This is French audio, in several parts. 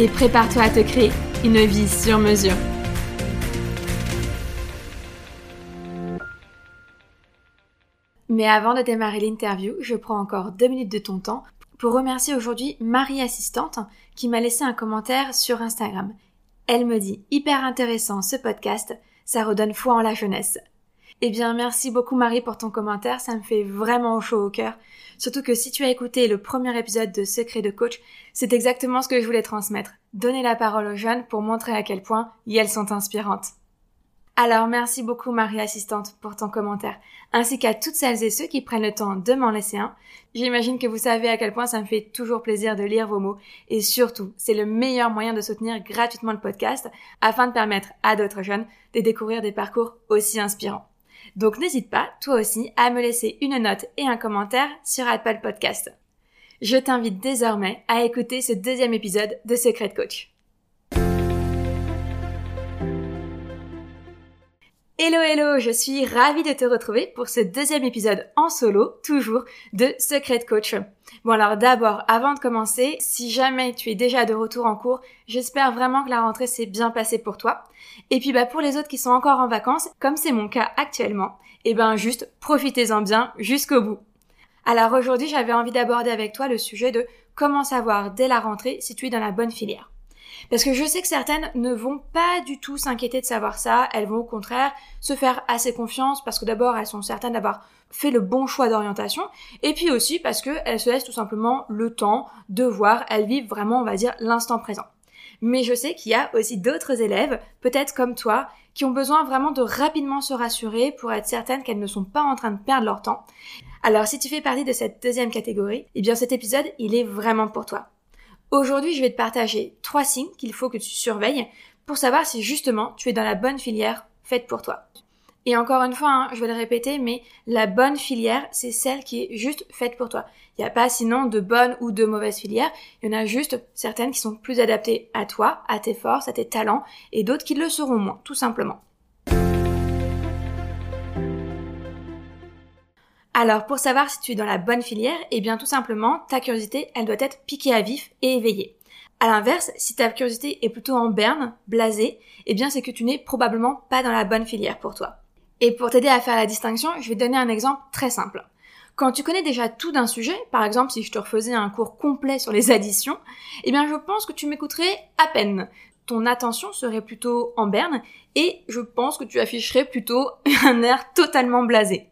et prépare-toi à te créer une vie sur mesure. Mais avant de démarrer l'interview, je prends encore deux minutes de ton temps pour remercier aujourd'hui Marie Assistante qui m'a laissé un commentaire sur Instagram. Elle me dit hyper intéressant ce podcast, ça redonne foi en la jeunesse. Eh bien, merci beaucoup Marie pour ton commentaire, ça me fait vraiment chaud au cœur. Surtout que si tu as écouté le premier épisode de Secret de coach, c'est exactement ce que je voulais transmettre. Donner la parole aux jeunes pour montrer à quel point elles sont inspirantes. Alors merci beaucoup Marie Assistante pour ton commentaire, ainsi qu'à toutes celles et ceux qui prennent le temps de m'en laisser un. J'imagine que vous savez à quel point ça me fait toujours plaisir de lire vos mots, et surtout, c'est le meilleur moyen de soutenir gratuitement le podcast, afin de permettre à d'autres jeunes de découvrir des parcours aussi inspirants. Donc n'hésite pas, toi aussi, à me laisser une note et un commentaire sur Apple Podcast. Je t'invite désormais à écouter ce deuxième épisode de Secret Coach. Hello hello, je suis ravie de te retrouver pour ce deuxième épisode en solo, toujours de Secret Coach. Bon alors d'abord, avant de commencer, si jamais tu es déjà de retour en cours, j'espère vraiment que la rentrée s'est bien passée pour toi. Et puis bah pour les autres qui sont encore en vacances, comme c'est mon cas actuellement, et eh ben juste profitez-en bien jusqu'au bout. Alors aujourd'hui j'avais envie d'aborder avec toi le sujet de comment savoir dès la rentrée si tu es dans la bonne filière. Parce que je sais que certaines ne vont pas du tout s'inquiéter de savoir ça, elles vont au contraire se faire assez confiance parce que d'abord elles sont certaines d'avoir fait le bon choix d'orientation et puis aussi parce qu'elles se laissent tout simplement le temps de voir, elles vivent vraiment on va dire l'instant présent. Mais je sais qu'il y a aussi d'autres élèves, peut-être comme toi, qui ont besoin vraiment de rapidement se rassurer pour être certaines qu'elles ne sont pas en train de perdre leur temps. Alors si tu fais partie de cette deuxième catégorie, eh bien cet épisode, il est vraiment pour toi. Aujourd'hui, je vais te partager trois signes qu'il faut que tu surveilles pour savoir si justement tu es dans la bonne filière faite pour toi. Et encore une fois, hein, je vais le répéter, mais la bonne filière, c'est celle qui est juste faite pour toi. Il n'y a pas sinon de bonne ou de mauvaise filière. Il y en a juste certaines qui sont plus adaptées à toi, à tes forces, à tes talents, et d'autres qui le seront moins, tout simplement. Alors, pour savoir si tu es dans la bonne filière, eh bien tout simplement, ta curiosité, elle doit être piquée à vif et éveillée. À l'inverse, si ta curiosité est plutôt en berne, blasée, eh bien c'est que tu n'es probablement pas dans la bonne filière pour toi. Et pour t'aider à faire la distinction, je vais donner un exemple très simple. Quand tu connais déjà tout d'un sujet, par exemple si je te refaisais un cours complet sur les additions, eh bien je pense que tu m'écouterais à peine. Ton attention serait plutôt en berne et je pense que tu afficherais plutôt un air totalement blasé.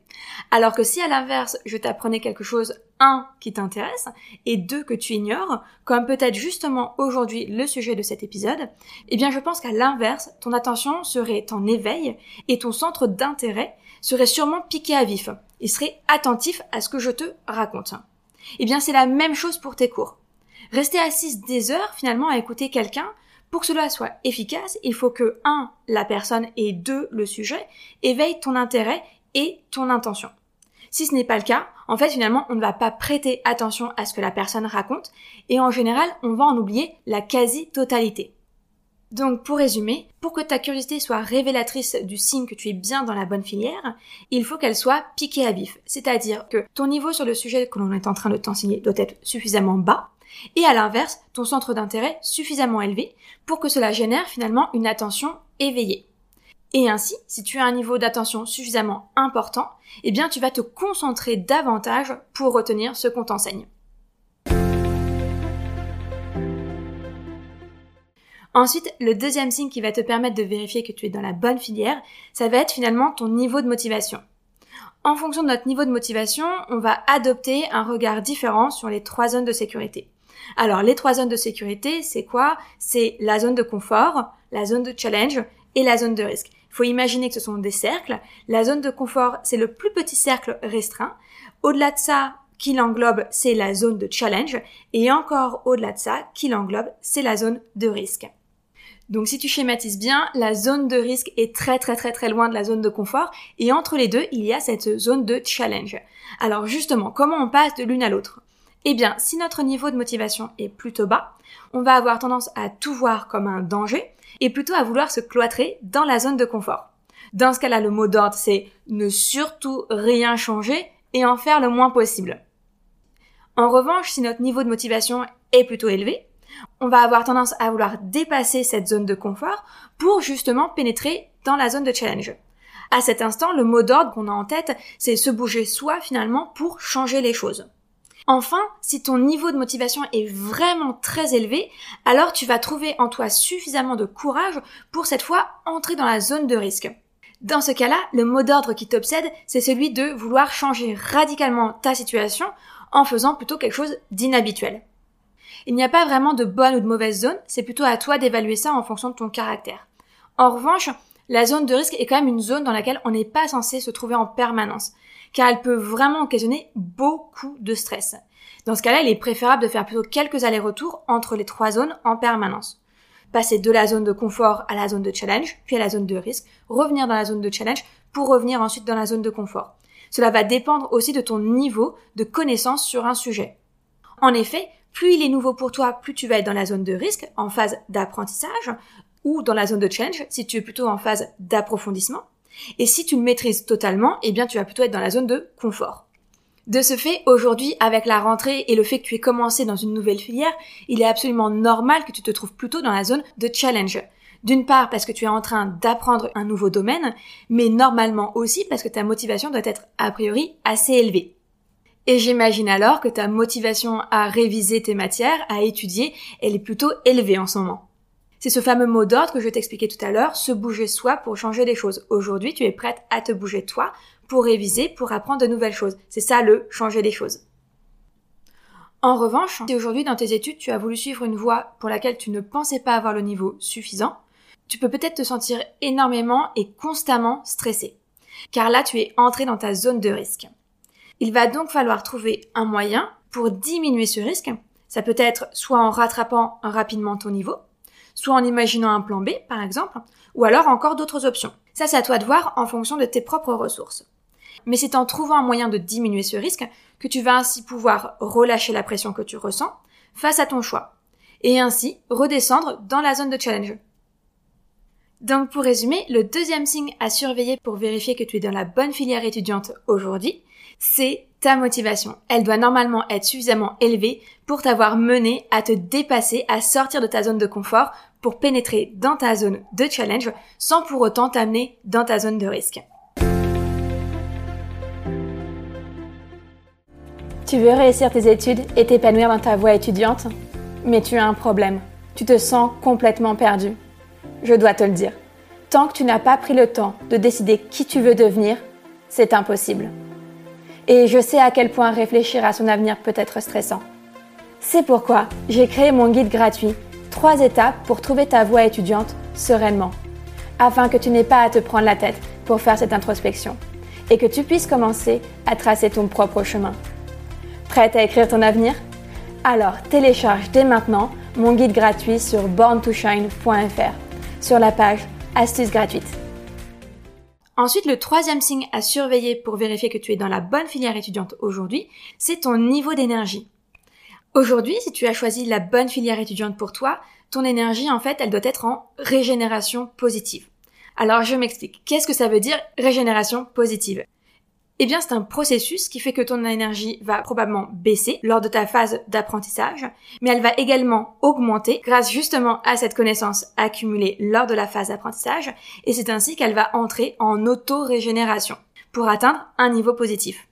Alors que si à l'inverse, je t'apprenais quelque chose, un, qui t'intéresse, et deux, que tu ignores, comme peut-être justement aujourd'hui le sujet de cet épisode, eh bien je pense qu'à l'inverse, ton attention serait en éveil et ton centre d'intérêt serait sûrement piqué à vif. Il serait attentif à ce que je te raconte. Eh bien c'est la même chose pour tes cours. Rester assise des heures finalement à écouter quelqu'un, pour que cela soit efficace, il faut que 1. la personne et 2. le sujet éveillent ton intérêt et ton intention. Si ce n'est pas le cas, en fait finalement on ne va pas prêter attention à ce que la personne raconte et en général on va en oublier la quasi-totalité. Donc pour résumer, pour que ta curiosité soit révélatrice du signe que tu es bien dans la bonne filière, il faut qu'elle soit piquée à vif. C'est-à-dire que ton niveau sur le sujet que l'on est en train de t'enseigner doit être suffisamment bas, et à l'inverse, ton centre d'intérêt suffisamment élevé pour que cela génère finalement une attention éveillée. Et ainsi, si tu as un niveau d'attention suffisamment important, eh bien tu vas te concentrer davantage pour retenir ce qu'on t'enseigne. Ensuite, le deuxième signe qui va te permettre de vérifier que tu es dans la bonne filière, ça va être finalement ton niveau de motivation. En fonction de notre niveau de motivation, on va adopter un regard différent sur les trois zones de sécurité. Alors, les trois zones de sécurité, c'est quoi? C'est la zone de confort, la zone de challenge et la zone de risque. Il faut imaginer que ce sont des cercles. La zone de confort, c'est le plus petit cercle restreint. Au-delà de ça, qui l'englobe, c'est la zone de challenge. Et encore au-delà de ça, qui l'englobe, c'est la zone de risque. Donc si tu schématises bien, la zone de risque est très très très très loin de la zone de confort et entre les deux, il y a cette zone de challenge. Alors justement, comment on passe de l'une à l'autre? Eh bien, si notre niveau de motivation est plutôt bas, on va avoir tendance à tout voir comme un danger et plutôt à vouloir se cloîtrer dans la zone de confort. Dans ce cas-là, le mot d'ordre, c'est ne surtout rien changer et en faire le moins possible. En revanche, si notre niveau de motivation est plutôt élevé, on va avoir tendance à vouloir dépasser cette zone de confort pour justement pénétrer dans la zone de challenge. À cet instant, le mot d'ordre qu'on a en tête, c'est se bouger soi finalement pour changer les choses. Enfin, si ton niveau de motivation est vraiment très élevé, alors tu vas trouver en toi suffisamment de courage pour cette fois entrer dans la zone de risque. Dans ce cas-là, le mot d'ordre qui t'obsède, c'est celui de vouloir changer radicalement ta situation en faisant plutôt quelque chose d'inhabituel. Il n'y a pas vraiment de bonne ou de mauvaise zone, c'est plutôt à toi d'évaluer ça en fonction de ton caractère. En revanche, la zone de risque est quand même une zone dans laquelle on n'est pas censé se trouver en permanence, car elle peut vraiment occasionner beaucoup de stress. Dans ce cas-là, il est préférable de faire plutôt quelques allers-retours entre les trois zones en permanence. Passer de la zone de confort à la zone de challenge, puis à la zone de risque, revenir dans la zone de challenge pour revenir ensuite dans la zone de confort. Cela va dépendre aussi de ton niveau de connaissance sur un sujet. En effet, plus il est nouveau pour toi, plus tu vas être dans la zone de risque, en phase d'apprentissage, ou dans la zone de challenge, si tu es plutôt en phase d'approfondissement. Et si tu le maîtrises totalement, eh bien tu vas plutôt être dans la zone de confort. De ce fait, aujourd'hui, avec la rentrée et le fait que tu aies commencé dans une nouvelle filière, il est absolument normal que tu te trouves plutôt dans la zone de challenge. D'une part parce que tu es en train d'apprendre un nouveau domaine, mais normalement aussi parce que ta motivation doit être a priori assez élevée. Et j'imagine alors que ta motivation à réviser tes matières, à étudier, elle est plutôt élevée en ce moment. C'est ce fameux mot d'ordre que je t'expliquais tout à l'heure, se bouger soi pour changer les choses. Aujourd'hui, tu es prête à te bouger toi pour réviser, pour apprendre de nouvelles choses. C'est ça le changer les choses. En revanche, si aujourd'hui dans tes études tu as voulu suivre une voie pour laquelle tu ne pensais pas avoir le niveau suffisant, tu peux peut-être te sentir énormément et constamment stressé. Car là, tu es entré dans ta zone de risque. Il va donc falloir trouver un moyen pour diminuer ce risque. Ça peut être soit en rattrapant rapidement ton niveau, soit en imaginant un plan B, par exemple, ou alors encore d'autres options. Ça, c'est à toi de voir en fonction de tes propres ressources. Mais c'est en trouvant un moyen de diminuer ce risque que tu vas ainsi pouvoir relâcher la pression que tu ressens face à ton choix, et ainsi redescendre dans la zone de challenge. Donc pour résumer, le deuxième signe à surveiller pour vérifier que tu es dans la bonne filière étudiante aujourd'hui, c'est ta motivation. Elle doit normalement être suffisamment élevée pour t'avoir mené à te dépasser, à sortir de ta zone de confort pour pénétrer dans ta zone de challenge sans pour autant t'amener dans ta zone de risque. Tu veux réussir tes études et t'épanouir dans ta voie étudiante, mais tu as un problème. Tu te sens complètement perdu. Je dois te le dire. Tant que tu n'as pas pris le temps de décider qui tu veux devenir, c'est impossible et je sais à quel point réfléchir à son avenir peut être stressant. C'est pourquoi j'ai créé mon guide gratuit, 3 étapes pour trouver ta voie étudiante sereinement, afin que tu n'aies pas à te prendre la tête pour faire cette introspection et que tu puisses commencer à tracer ton propre chemin. Prête à écrire ton avenir? Alors télécharge dès maintenant mon guide gratuit sur borntoshine.fr sur la page Astuces gratuites. Ensuite, le troisième signe à surveiller pour vérifier que tu es dans la bonne filière étudiante aujourd'hui, c'est ton niveau d'énergie. Aujourd'hui, si tu as choisi la bonne filière étudiante pour toi, ton énergie, en fait, elle doit être en régénération positive. Alors, je m'explique. Qu'est-ce que ça veut dire régénération positive? Eh bien, c'est un processus qui fait que ton énergie va probablement baisser lors de ta phase d'apprentissage, mais elle va également augmenter grâce justement à cette connaissance accumulée lors de la phase d'apprentissage, et c'est ainsi qu'elle va entrer en auto-régénération pour atteindre un niveau positif.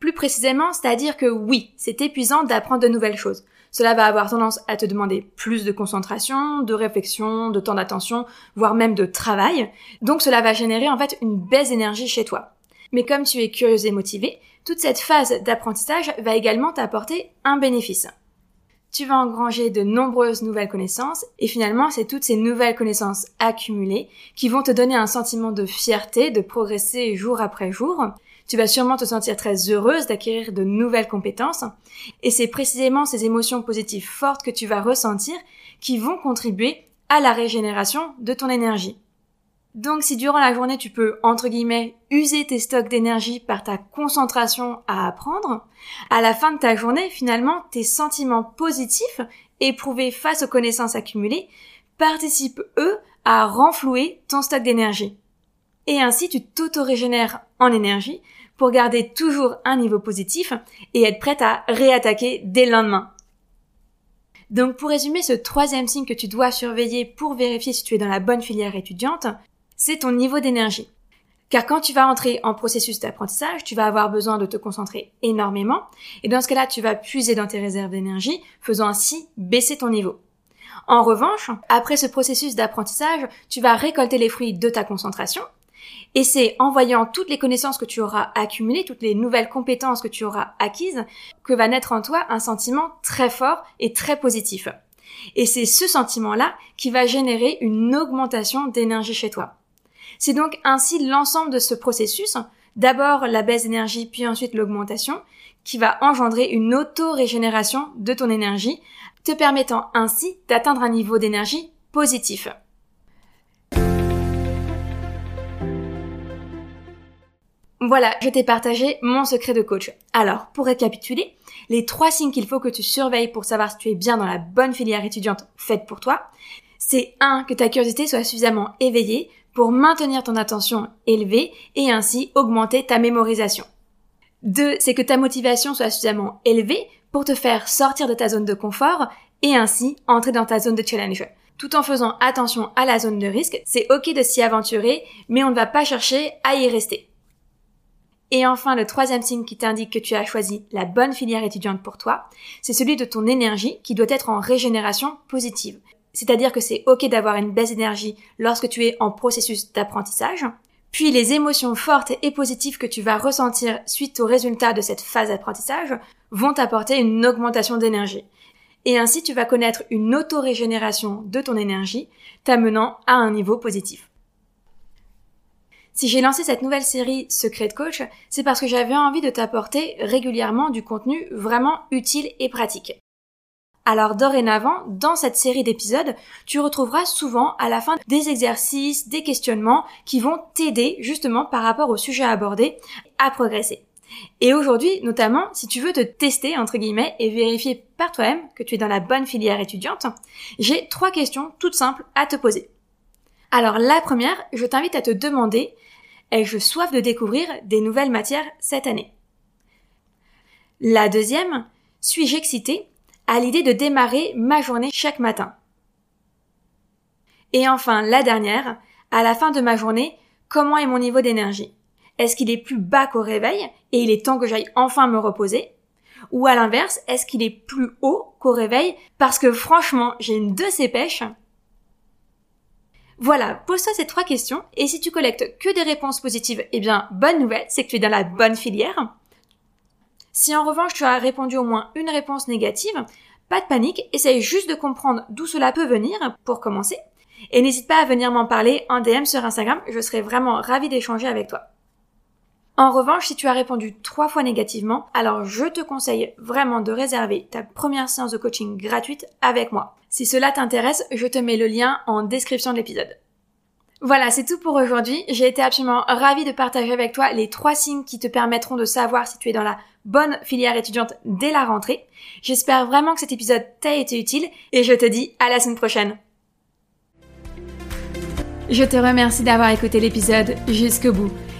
Plus précisément, c'est-à-dire que oui, c'est épuisant d'apprendre de nouvelles choses. Cela va avoir tendance à te demander plus de concentration, de réflexion, de temps d'attention, voire même de travail. Donc cela va générer en fait une baisse d'énergie chez toi. Mais comme tu es curieuse et motivée, toute cette phase d'apprentissage va également t'apporter un bénéfice. Tu vas engranger de nombreuses nouvelles connaissances et finalement c'est toutes ces nouvelles connaissances accumulées qui vont te donner un sentiment de fierté de progresser jour après jour. Tu vas sûrement te sentir très heureuse d'acquérir de nouvelles compétences et c'est précisément ces émotions positives fortes que tu vas ressentir qui vont contribuer à la régénération de ton énergie. Donc si durant la journée tu peux, entre guillemets, user tes stocks d'énergie par ta concentration à apprendre, à la fin de ta journée, finalement, tes sentiments positifs éprouvés face aux connaissances accumulées participent, eux, à renflouer ton stock d'énergie. Et ainsi tu t'auto-régénères en énergie pour garder toujours un niveau positif et être prête à réattaquer dès le lendemain. Donc pour résumer ce troisième signe que tu dois surveiller pour vérifier si tu es dans la bonne filière étudiante, c'est ton niveau d'énergie. Car quand tu vas entrer en processus d'apprentissage, tu vas avoir besoin de te concentrer énormément, et dans ce cas-là, tu vas puiser dans tes réserves d'énergie, faisant ainsi baisser ton niveau. En revanche, après ce processus d'apprentissage, tu vas récolter les fruits de ta concentration, et c'est en voyant toutes les connaissances que tu auras accumulées, toutes les nouvelles compétences que tu auras acquises, que va naître en toi un sentiment très fort et très positif. Et c'est ce sentiment-là qui va générer une augmentation d'énergie chez toi. C'est donc ainsi l'ensemble de ce processus, d'abord la baisse d'énergie puis ensuite l'augmentation, qui va engendrer une auto-régénération de ton énergie, te permettant ainsi d'atteindre un niveau d'énergie positif. Voilà, je t'ai partagé mon secret de coach. Alors, pour récapituler, les trois signes qu'il faut que tu surveilles pour savoir si tu es bien dans la bonne filière étudiante faite pour toi, c'est 1. que ta curiosité soit suffisamment éveillée pour maintenir ton attention élevée et ainsi augmenter ta mémorisation. Deux, c'est que ta motivation soit suffisamment élevée pour te faire sortir de ta zone de confort et ainsi entrer dans ta zone de challenge. Tout en faisant attention à la zone de risque, c'est ok de s'y aventurer, mais on ne va pas chercher à y rester. Et enfin, le troisième signe qui t'indique que tu as choisi la bonne filière étudiante pour toi, c'est celui de ton énergie qui doit être en régénération positive. C'est-à-dire que c'est ok d'avoir une baisse d'énergie lorsque tu es en processus d'apprentissage. Puis les émotions fortes et positives que tu vas ressentir suite au résultat de cette phase d'apprentissage vont t'apporter une augmentation d'énergie. Et ainsi tu vas connaître une auto-régénération de ton énergie, t'amenant à un niveau positif. Si j'ai lancé cette nouvelle série Secret Coach, c'est parce que j'avais envie de t'apporter régulièrement du contenu vraiment utile et pratique. Alors dorénavant, dans cette série d'épisodes, tu retrouveras souvent à la fin des exercices, des questionnements qui vont t'aider justement par rapport au sujet abordé à progresser. Et aujourd'hui, notamment, si tu veux te tester, entre guillemets, et vérifier par toi-même que tu es dans la bonne filière étudiante, j'ai trois questions toutes simples à te poser. Alors la première, je t'invite à te demander, ai-je soif de découvrir des nouvelles matières cette année? La deuxième, suis-je excitée à l'idée de démarrer ma journée chaque matin? Et enfin, la dernière, à la fin de ma journée, comment est mon niveau d'énergie? Est-ce qu'il est plus bas qu'au réveil et il est temps que j'aille enfin me reposer? Ou à l'inverse, est-ce qu'il est plus haut qu'au réveil? Parce que franchement, j'ai une de ces pêches voilà, pose-toi ces trois questions et si tu collectes que des réponses positives, eh bien, bonne nouvelle, c'est que tu es dans la bonne filière. Si en revanche tu as répondu au moins une réponse négative, pas de panique, essaye juste de comprendre d'où cela peut venir pour commencer. Et n'hésite pas à venir m'en parler en DM sur Instagram, je serai vraiment ravie d'échanger avec toi. En revanche, si tu as répondu trois fois négativement, alors je te conseille vraiment de réserver ta première séance de coaching gratuite avec moi. Si cela t'intéresse, je te mets le lien en description de l'épisode. Voilà, c'est tout pour aujourd'hui. J'ai été absolument ravie de partager avec toi les trois signes qui te permettront de savoir si tu es dans la bonne filière étudiante dès la rentrée. J'espère vraiment que cet épisode t'a été utile et je te dis à la semaine prochaine. Je te remercie d'avoir écouté l'épisode jusqu'au bout.